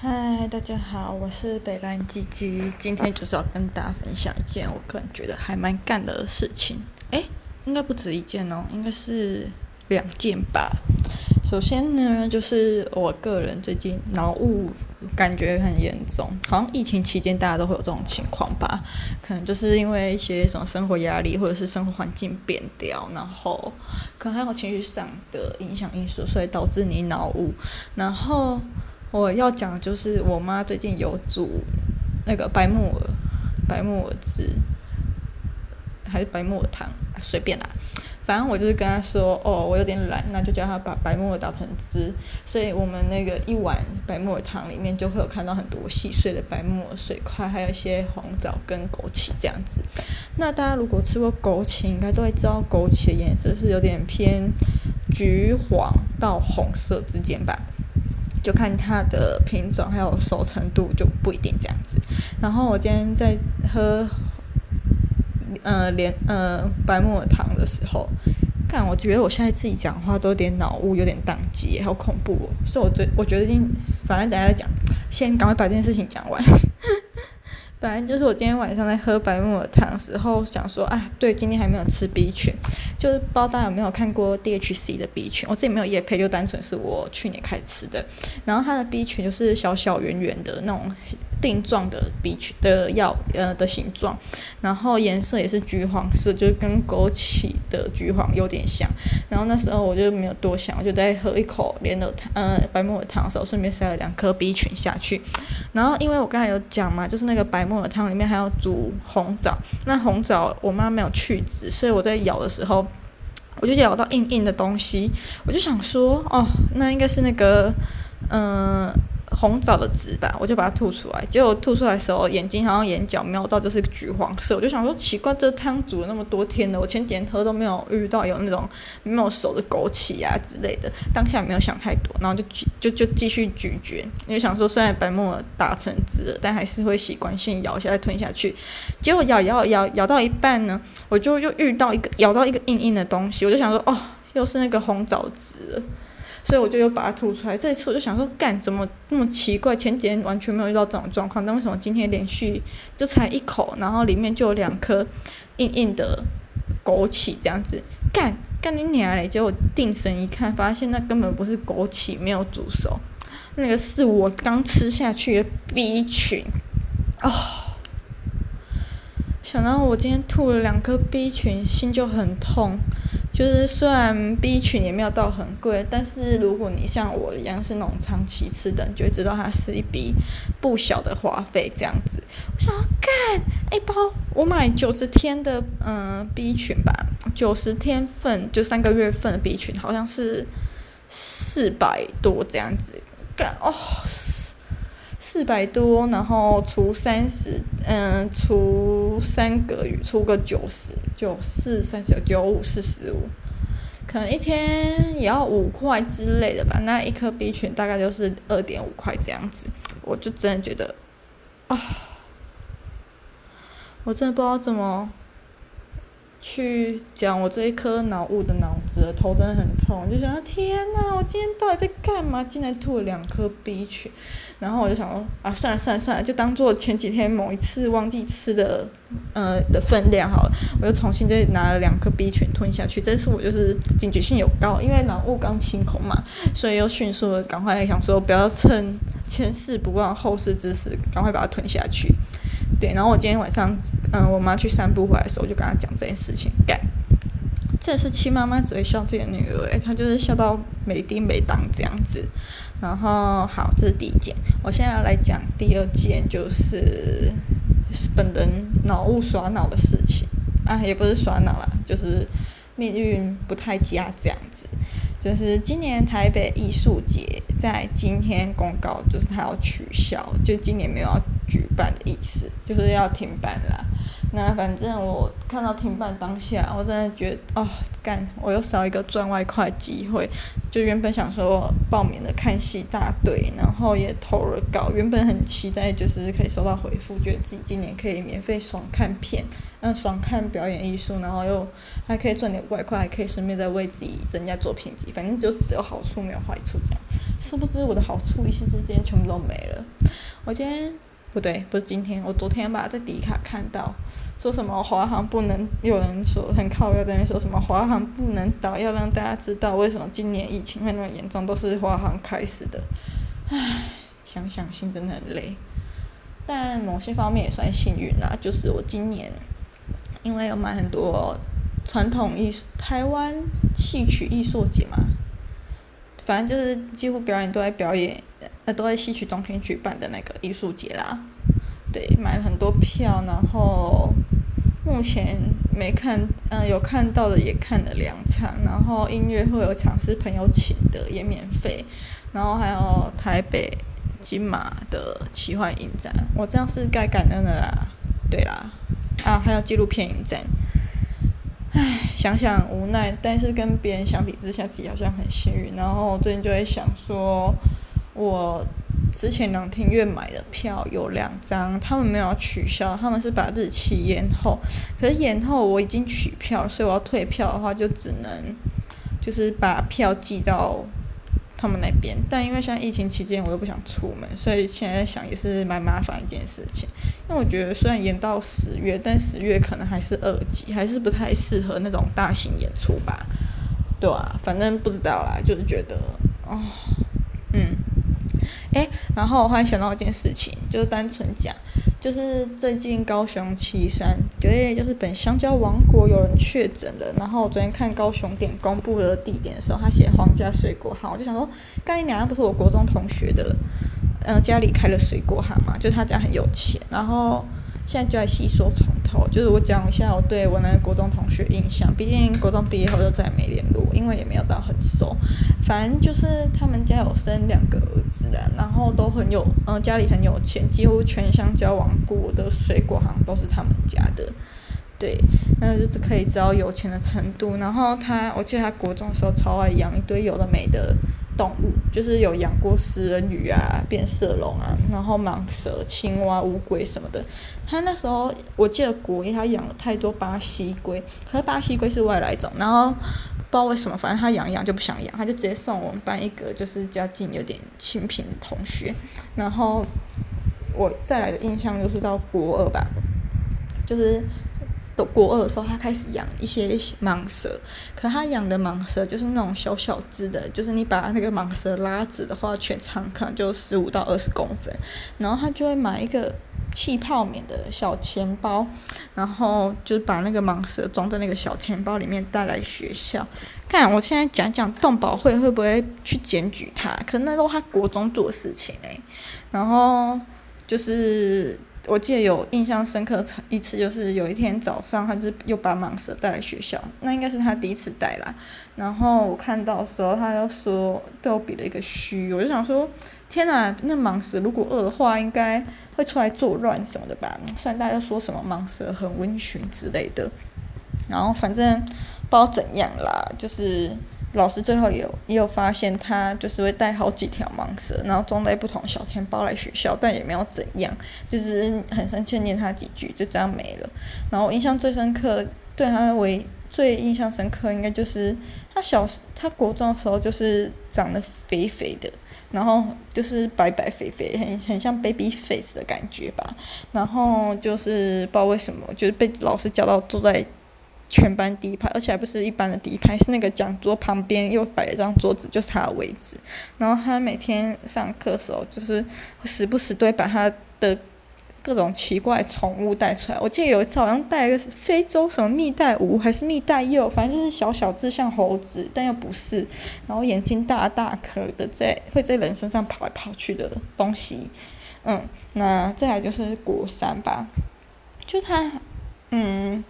嗨，大家好，我是北兰鸡鸡，今天就是要跟大家分享一件我个人觉得还蛮干的事情。诶，应该不止一件哦，应该是两件吧。首先呢，就是我个人最近脑雾感觉很严重，好像疫情期间大家都会有这种情况吧？可能就是因为一些什么生活压力，或者是生活环境变调，然后可能还有情绪上的影响因素，所以导致你脑雾，然后。我要讲就是我妈最近有煮那个白木耳，白木耳汁，还是白木耳汤，随便啦。反正我就是跟她说，哦，我有点懒，那就叫她把白木耳打成汁。所以我们那个一碗白木耳汤里面就会有看到很多细碎的白木耳碎块，还有一些红枣跟枸杞这样子。那大家如果吃过枸杞，应该都会知道枸杞的颜色是有点偏橘黄到红色之间吧。就看它的品种还有熟成度就不一定这样子。然后我今天在喝，呃，连呃白木耳汤的时候，看我觉得我现在自己讲话都有点脑雾，有点宕机，好恐怖哦。所以我觉我决定，反正等下再讲，先赶快把这件事情讲完。反正就是我今天晚上在喝白木耳汤时候，想说啊，对，今天还没有吃 B 群，就是不知道大家有没有看过 DHC 的 B 群，我自己没有夜配，就单纯是我去年开始吃的。然后它的 B 群就是小小圆圆的那种。定状的 B 群的药呃的形状，然后颜色也是橘黄色，就是跟枸杞的橘黄有点像。然后那时候我就没有多想，我就在喝一口莲藕汤呃白木耳汤的时候，顺便塞了两颗 B 群下去。然后因为我刚才有讲嘛，就是那个白木耳汤里面还要煮红枣，那红枣我妈没有去籽，所以我在咬的时候，我就咬到硬硬的东西，我就想说哦，那应该是那个嗯。红枣的籽吧，我就把它吐出来。结果吐出来的时候，眼睛好像眼角瞄到就是橘黄色，我就想说奇怪，这汤煮了那么多天了，我前几天喝都没有遇到有那种没有熟的枸杞啊之类的。当下没有想太多，然后就就就继续咀嚼，因为想说虽然白木耳打成汁了，但还是会习惯性咬一下再吞下去。结果咬咬咬咬到一半呢，我就又遇到一个咬到一个硬硬的东西，我就想说哦，又是那个红枣籽。所以我就又把它吐出来。这一次我就想说，干怎么那么奇怪？前几天完全没有遇到这种状况，但为什么今天连续就才一口，然后里面就有两颗硬硬的枸杞这样子？干干你娘嘞！结果定神一看，发现那根本不是枸杞没有煮熟，那个是我刚吃下去的 B 群。哦，想到我今天吐了两颗 B 群，心就很痛。就是虽然 B 群也没有到很贵，但是如果你像我一样是那种长期吃的，你就会知道它是一笔不小的花费。这样子，我想要干一包，我买九十天的嗯 B 群吧，九十天份就三个月份的 B 群，好像是四百多这样子，干哦。四百多，然后除三十，嗯，除三个月，除个九十，九四三十九九五四十五，可能一天也要五块之类的吧。那一颗 B 群大概就是二点五块这样子，我就真的觉得，啊，我真的不知道怎么。去讲我这一颗脑雾的脑子，头真的很痛，就想天呐，我今天到底在干嘛？竟然吐了两颗 B 群，然后我就想说啊，算了算了算了，就当做前几天某一次忘记吃的，呃的分量好了。我又重新再拿了两颗 B 群吞下去，这次我就是警觉性有高，因为脑雾刚清空嘛，所以又迅速的赶快想说不要趁前事不忘后事之师，赶快把它吞下去。对，然后我今天晚上，嗯、我妈去散步回来的时候，我就跟她讲这件事情。干，这是亲妈妈只会笑自己的女儿，诶，她就是笑到没丁没当这样子。然后，好，这是第一件。我现在要来讲第二件，就是本人脑雾耍脑的事情啊，也不是耍脑啦，就是命运不太佳这样子。就是今年台北艺术节在今天公告，就是它要取消，就今年没有要举办的意思，就是要停办啦。那反正我看到停办当下，我真的觉得哦，干，我又少一个赚外快机会。就原本想说报名的看戏大队，然后也投了稿，原本很期待就是可以收到回复，觉得自己今年可以免费爽看片，嗯，爽看表演艺术，然后又还可以赚点外快，还可以顺便再为自己增加作品集，反正就只有好处没有坏处这样。殊不知我的好处一夕之间全部都没了。我今天不对，不是今天，我昨天吧在迪卡看到说什么华航不能，有人说很靠要在那边说什么华航不能倒，要让大家知道为什么今年疫情会那么严重，都是华航开始的。唉，想想心真的很累。但某些方面也算幸运啦，就是我今年因为有买很多传统艺术，台湾戏曲艺术节嘛，反正就是几乎表演都在表演，呃，都在戏曲中心举办的那个艺术节啦。对，买了很多票，然后目前没看，嗯、有看到的也看了两场，然后音乐会有场是朋友请的，也免费，然后还有台北。金马的奇幻影展，我这样是该感恩的啦。对啦，啊，还有纪录片影展。唉，想想无奈，但是跟别人相比之下，自己好像很幸运。然后最近就会想说，我之前两厅院买的票有两张，他们没有取消，他们是把日期延后。可是延后我已经取票，所以我要退票的话，就只能就是把票寄到。他们那边，但因为现在疫情期间，我又不想出门，所以现在想也是蛮麻烦一件事情。因为我觉得虽然延到十月，但十月可能还是二级，还是不太适合那种大型演出吧。对啊，反正不知道啦，就是觉得，哦，诶，然后我忽然想到一件事情，就是单纯讲。就是最近高雄旗山，对，就是本香蕉王国有人确诊了。然后我昨天看高雄点公布的地点的时候，他写皇家水果行，我就想说，干你娘不是我国中同学的，嗯、家里开了水果行嘛，就他家很有钱，然后。现在就在细说从头，就是我讲一下我对我那个国中同学印象。毕竟国中毕业后就再也没联络，因为也没有到很熟。反正就是他们家有生两个儿子啦，然后都很有，嗯，家里很有钱，几乎全乡交往过的水果行都是他们家的。对，那就是可以知道有钱的程度。然后他，我记得他国中的时候超爱养一堆有的没的。动物就是有养过食人鱼啊、变色龙啊，然后蟒蛇、青蛙、乌龟什么的。他那时候我记得国一他养了太多巴西龟，可是巴西龟是外来种，然后不知道为什么，反正他养养就不想养，他就直接送我们班一个就是家境有点清贫的同学。然后我再来的印象就是到国二吧，就是。国二的时候，他开始养一些蟒蛇，可他养的蟒蛇就是那种小小只的，就是你把那个蟒蛇拉直的话，全长可能就十五到二十公分。然后他就会买一个气泡棉的小钱包，然后就是把那个蟒蛇装在那个小钱包里面带来学校。看我现在讲讲动保会会不会去检举他？可那都是他国中做事情诶、然后就是。我记得有印象深刻一次，就是有一天早上，他就又把蟒蛇带来学校，那应该是他第一次带啦。然后我看到的时候，他就说对我比了一个嘘，我就想说，天哪，那蟒蛇如果饿的话，应该会出来作乱什么的吧？虽然大家说什么蟒蛇很温驯之类的，然后反正不知道怎样啦，就是。老师最后也有也有发现，他就是会带好几条蟒蛇，然后装在不同小钱包来学校，但也没有怎样，就是很生气念他几句，就这样没了。然后印象最深刻，对他为最印象深刻，应该就是他小他国中的时候就是长得肥肥的，然后就是白白肥肥，很很像 baby face 的感觉吧。然后就是不知道为什么，就是被老师叫到坐在。全班第一排，而且还不是一般的第一排，是那个讲桌旁边又摆了一张桌子，就是他的位置。然后他每天上课的时候，就是时不时都会把他的各种奇怪宠物带出来。我记得有一次好像带一个非洲什么蜜袋鼯还是蜜袋鼬，反正就是小小只像猴子，但又不是。然后眼睛大大颗的，在会在人身上跑来跑去的东西。嗯，那再来就是国三吧，就他，嗯。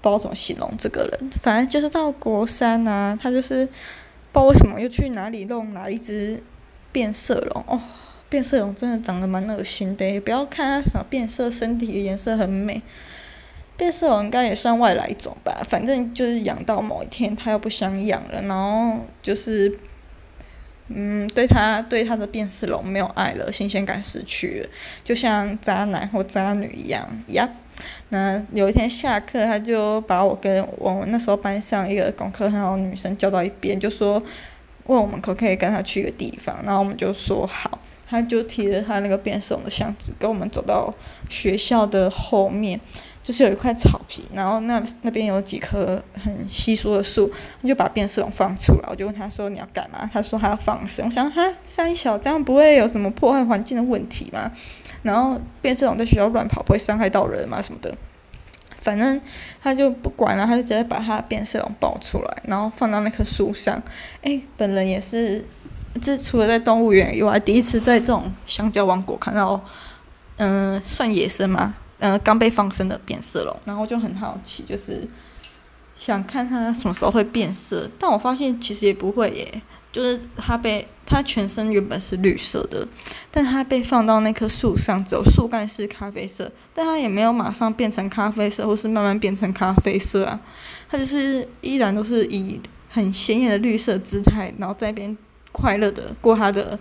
不知道怎么形容这个人，反正就是到国三啊，他就是不知道为什么又去哪里弄哪一只变色龙。哦，变色龙真的长得蛮恶心的，不要看它什么变色，身体颜色很美，变色龙应该也算外来种吧，反正就是养到某一天他又不想养了，然后就是嗯，对他对他的变色龙没有爱了，新鲜感失去了，就像渣男或渣女一样呀。那有一天下课，他就把我跟我那时候班上一个功课很好的女生叫到一边，就说：“问我们可不可以跟他去一个地方，然后我们就说好。他就提着他那个变色龙的箱子，跟我们走到学校的后面，就是有一块草皮，然后那那边有几棵很稀疏的树，他就把变色龙放出来。我就问他说：“你要干嘛？”他说：“他要放生。”我想：“哈，三小这样不会有什么破坏环境的问题吗？”然后变色龙在学校乱跑，不会伤害到人嘛？什么的？反正他就不管了，他就直接把他变色龙抱出来，然后放到那棵树上。诶，本人也是。这除了在动物园以外，第一次在这种香蕉王国看到，嗯、算野生吗？嗯、刚被放生的变色龙，然后就很好奇，就是想看它什么时候会变色。但我发现其实也不会耶，就是它被它全身原本是绿色的，但它被放到那棵树上，只有树干是咖啡色，但它也没有马上变成咖啡色，或是慢慢变成咖啡色啊，它就是依然都是以很鲜艳的绿色姿态，然后在那边。快乐的过它的，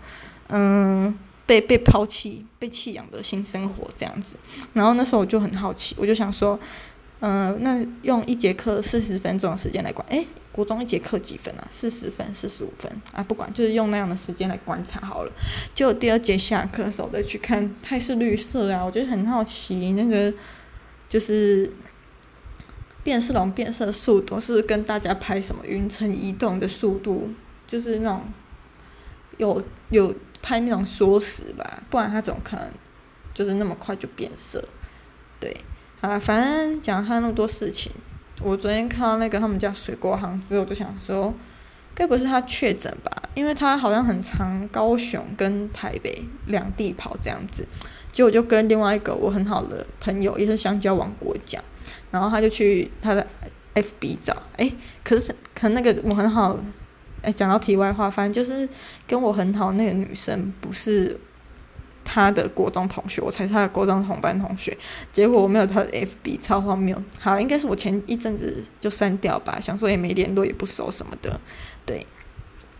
嗯，被被抛弃、被弃养的新生活这样子。然后那时候我就很好奇，我就想说，嗯，那用一节课四十分钟的时间来管，诶，国中一节课几分啊？四十分、四十五分啊？不管，就是用那样的时间来观察好了。就第二节下课的时候再去看，它是绿色啊，我觉得很好奇，那个就是变色龙变色速度是跟大家拍什么云层移动的速度，就是那种。有有拍那种缩时吧，不然它怎么可能就是那么快就变色？对，好了，反正讲他那么多事情，我昨天看到那个他们家水果行之后，我就想说，该不是他确诊吧？因为他好像很常高雄跟台北两地跑这样子，结果就跟另外一个我很好的朋友，也是香蕉王国讲，然后他就去他的 FB 找，诶，可是可能那个我很好。哎，讲到题外话，反正就是跟我很好那个女生，不是他的国中同学，我才是他的国中同班同学。结果我没有他的 FB，超荒谬。好，应该是我前一阵子就删掉吧，想说也没联络，也不熟什么的，对。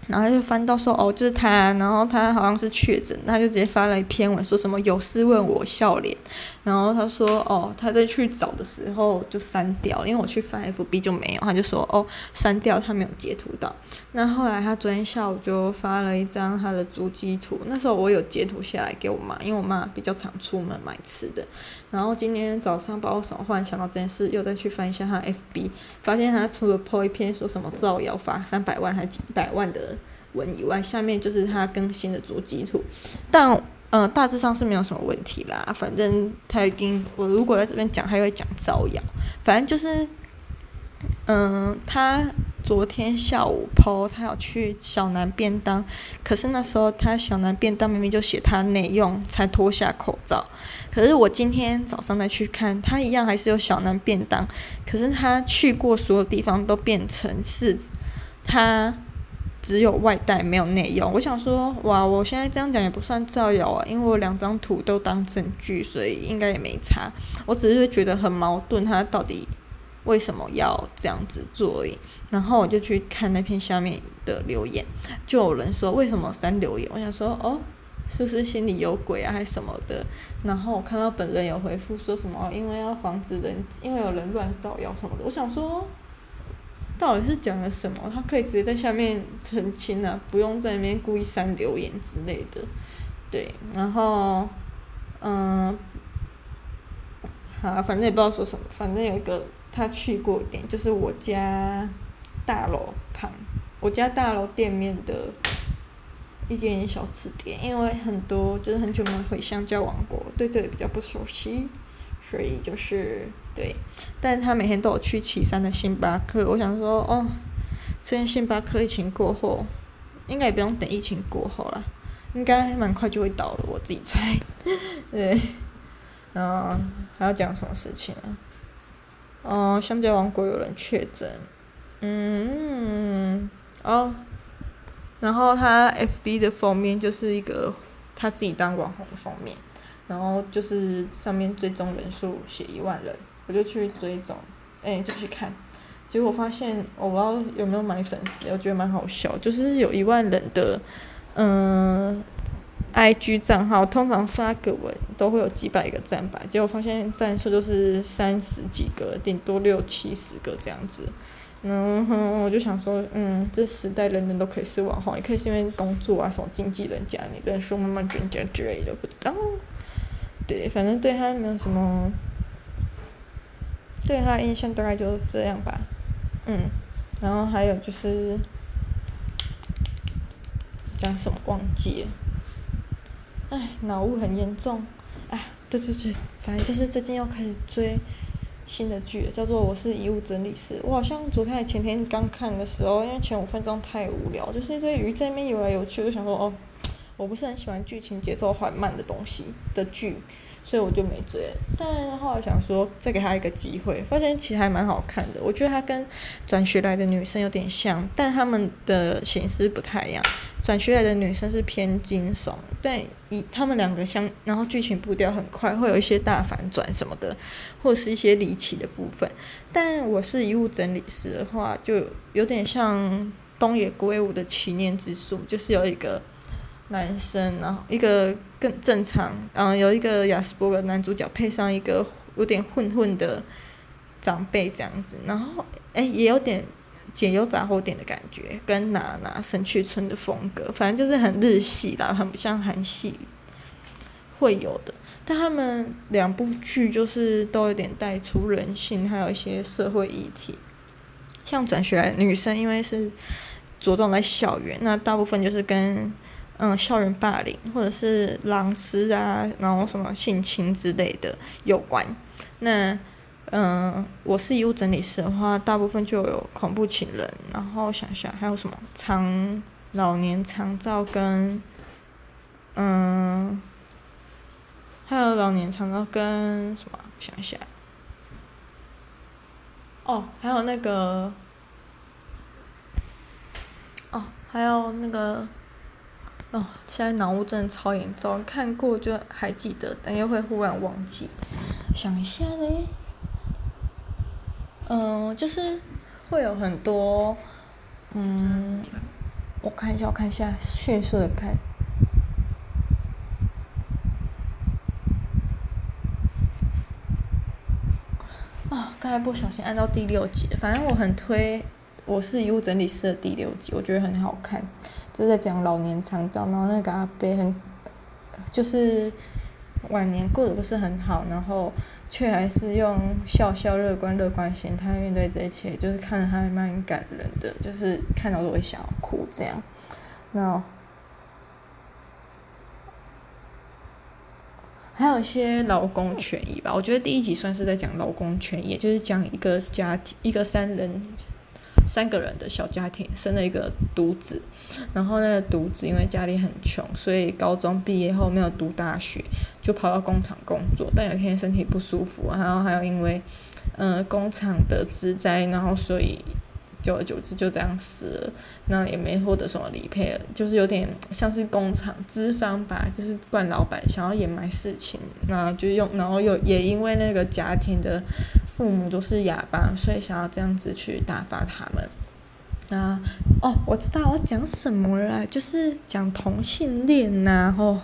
然后他就翻到说哦，就是他，然后他好像是确诊，他就直接发了一篇文，说什么有事问我笑脸。然后他说哦，他在去找的时候就删掉，因为我去翻 FB 就没有，他就说哦，删掉他没有截图到。那后来他昨天下午就发了一张他的足迹图，那时候我有截图下来给我妈，因为我妈比较常出门买吃的。然后今天早上不知道什么，忽然想到这件事，又再去翻一下他 FB，发现他除了 po 一篇说什么造谣罚三百万还几百万的。文以外，下面就是他更新的足迹图，但嗯、大致上是没有什么问题啦。反正他已经，我如果在这边讲，他会讲造谣。反正就是，嗯、他昨天下午 po，他要去小南便当，可是那时候他小南便当明明就写他内用才脱下口罩，可是我今天早上再去看，他一样还是有小南便当，可是他去过所有地方都变成是他。只有外带没有内用，我想说，哇，我现在这样讲也不算造谣啊，因为我两张图都当证据，所以应该也没差。我只是觉得很矛盾，他到底为什么要这样子做？然后我就去看那篇下面的留言，就有人说为什么删留言？我想说，哦，是不是心里有鬼啊，还是什么的？然后我看到本人有回复说什么，因为要防止人，因为有人乱造谣什么的。我想说。到底是讲了什么？他可以直接在下面澄清啊，不用在那边故意删留言之类的。对，然后，嗯，好，反正也不知道说什么。反正有一个他去过一点，就是我家大楼旁，我家大楼店面的一间小吃店。因为很多就是很久没回香蕉王国，对这里比较不熟悉。所以就是对，但是他每天都有去旗山的星巴克。我想说，哦，这边星巴克疫情过后，应该也不用等疫情过后了，应该蛮快就会到了，我自己猜。对，然后还要讲什么事情啊？哦，香蕉王国有人确诊，嗯，哦，然后他 FB 的封面就是一个他自己当网红的封面。然后就是上面追踪人数写一万人，我就去追踪，哎，就去看，结果发现我不知道有没有买粉丝，我觉得蛮好笑，就是有一万人的，嗯，IG 账号，通常发个文都会有几百个赞吧，结果发现赞数都是三十几个，顶多六七十个这样子，然后我就想说，嗯，这时代人人都可以是网红，也可以是因为工作啊，什么经纪人家里人说慢慢增加之类的，不知道。对，反正对他没有什么，对他印象大概就这样吧。嗯，然后还有就是讲什么忘记了，唉，脑雾很严重。哎，对对对，反正就是最近要开始追。新的剧叫做《我是遗物整理师》，我好像昨天前天刚看的时候，因为前五分钟太无聊，就是一堆鱼在那边游来游去，我就想说哦，我不是很喜欢剧情节奏缓慢的东西的剧，所以我就没追。但后来想说再给他一个机会，发现其实还蛮好看的。我觉得他跟转学来的女生有点像，但他们的形式不太一样。转学来的女生是偏惊悚，但以他们两个相，然后剧情步调很快，会有一些大反转什么的，或是一些离奇的部分。但我是遗物整理师的话，就有点像东野圭吾的《祈念之树》，就是有一个男生，然后一个更正常，嗯，有一个亚斯伯格男主角配上一个有点混混的长辈这样子，然后哎，也有点。解忧杂货店的感觉，跟娜娜神去村的风格，反正就是很日系的，很不像韩系会有的。但他们两部剧就是都有点带出人性，还有一些社会议题。像转学来女生，因为是着重在校园，那大部分就是跟嗯校园霸凌或者是狼师啊，然后什么性侵之类的有关。那嗯，我是遗物整理师的话，大部分就有恐怖情人，然后想想还有什么长老年长照跟，嗯，还有老年长照跟什么？想想，哦，还有那个，哦，还有那个，哦，现在脑雾真的超严重，看过就还记得，但又会忽然忘记，想一下嘞。嗯，就是会有很多，嗯，我看一下，我看一下，迅速的看。啊，刚才不小心按到第六集，反正我很推，我是遗物整理师的第六集，我觉得很好看，就在讲老年长照，然后那个阿伯很，就是晚年过得不是很好，然后。却还是用笑笑乐观乐观心态面对这一切，就是看着他还蛮感人的，就是看到都会想要哭这样。那还有一些劳工权益吧，我觉得第一集算是在讲劳工权益，就是讲一个家庭，一个三人。三个人的小家庭生了一个独子，然后那个独子因为家里很穷，所以高中毕业后没有读大学，就跑到工厂工作。但有一天身体不舒服，然后还有因为，嗯、呃，工厂的资灾，然后所以。久而久之就这样死了，那也没获得什么理赔，就是有点像是工厂资方吧，就是惯老板想要掩埋事情，那就用，然后又也因为那个家庭的父母都是哑巴，所以想要这样子去打发他们。那哦，我知道我讲什么了，就是讲同性恋呐、啊，哦，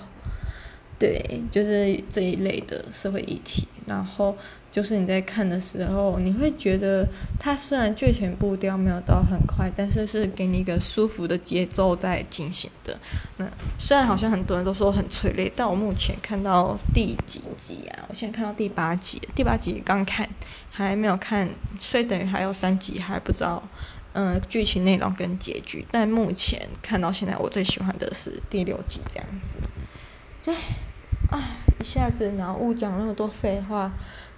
对，就是这一类的社会议题，然后。就是你在看的时候，你会觉得它虽然剧情步调没有到很快，但是是给你一个舒服的节奏在进行的。那虽然好像很多人都说很催泪，但我目前看到第几集啊？我现在看到第八集，第八集刚看，还没有看，所以等于还有三集还不知道，嗯，剧情内容跟结局。但目前看到现在，我最喜欢的是第六集这样子。对，啊，一下子脑雾讲那么多废话。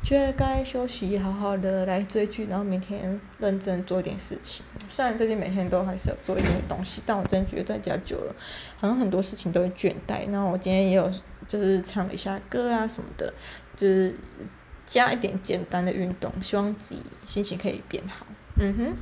觉得该休息，好好的来追剧，然后每天认真做一点事情。虽然最近每天都还是有做一点东西，但我真的觉得在家久了，好像很多事情都会倦怠。然后我今天也有就是唱了一下歌啊什么的，就是加一点简单的运动，希望自己心情可以变好。嗯哼。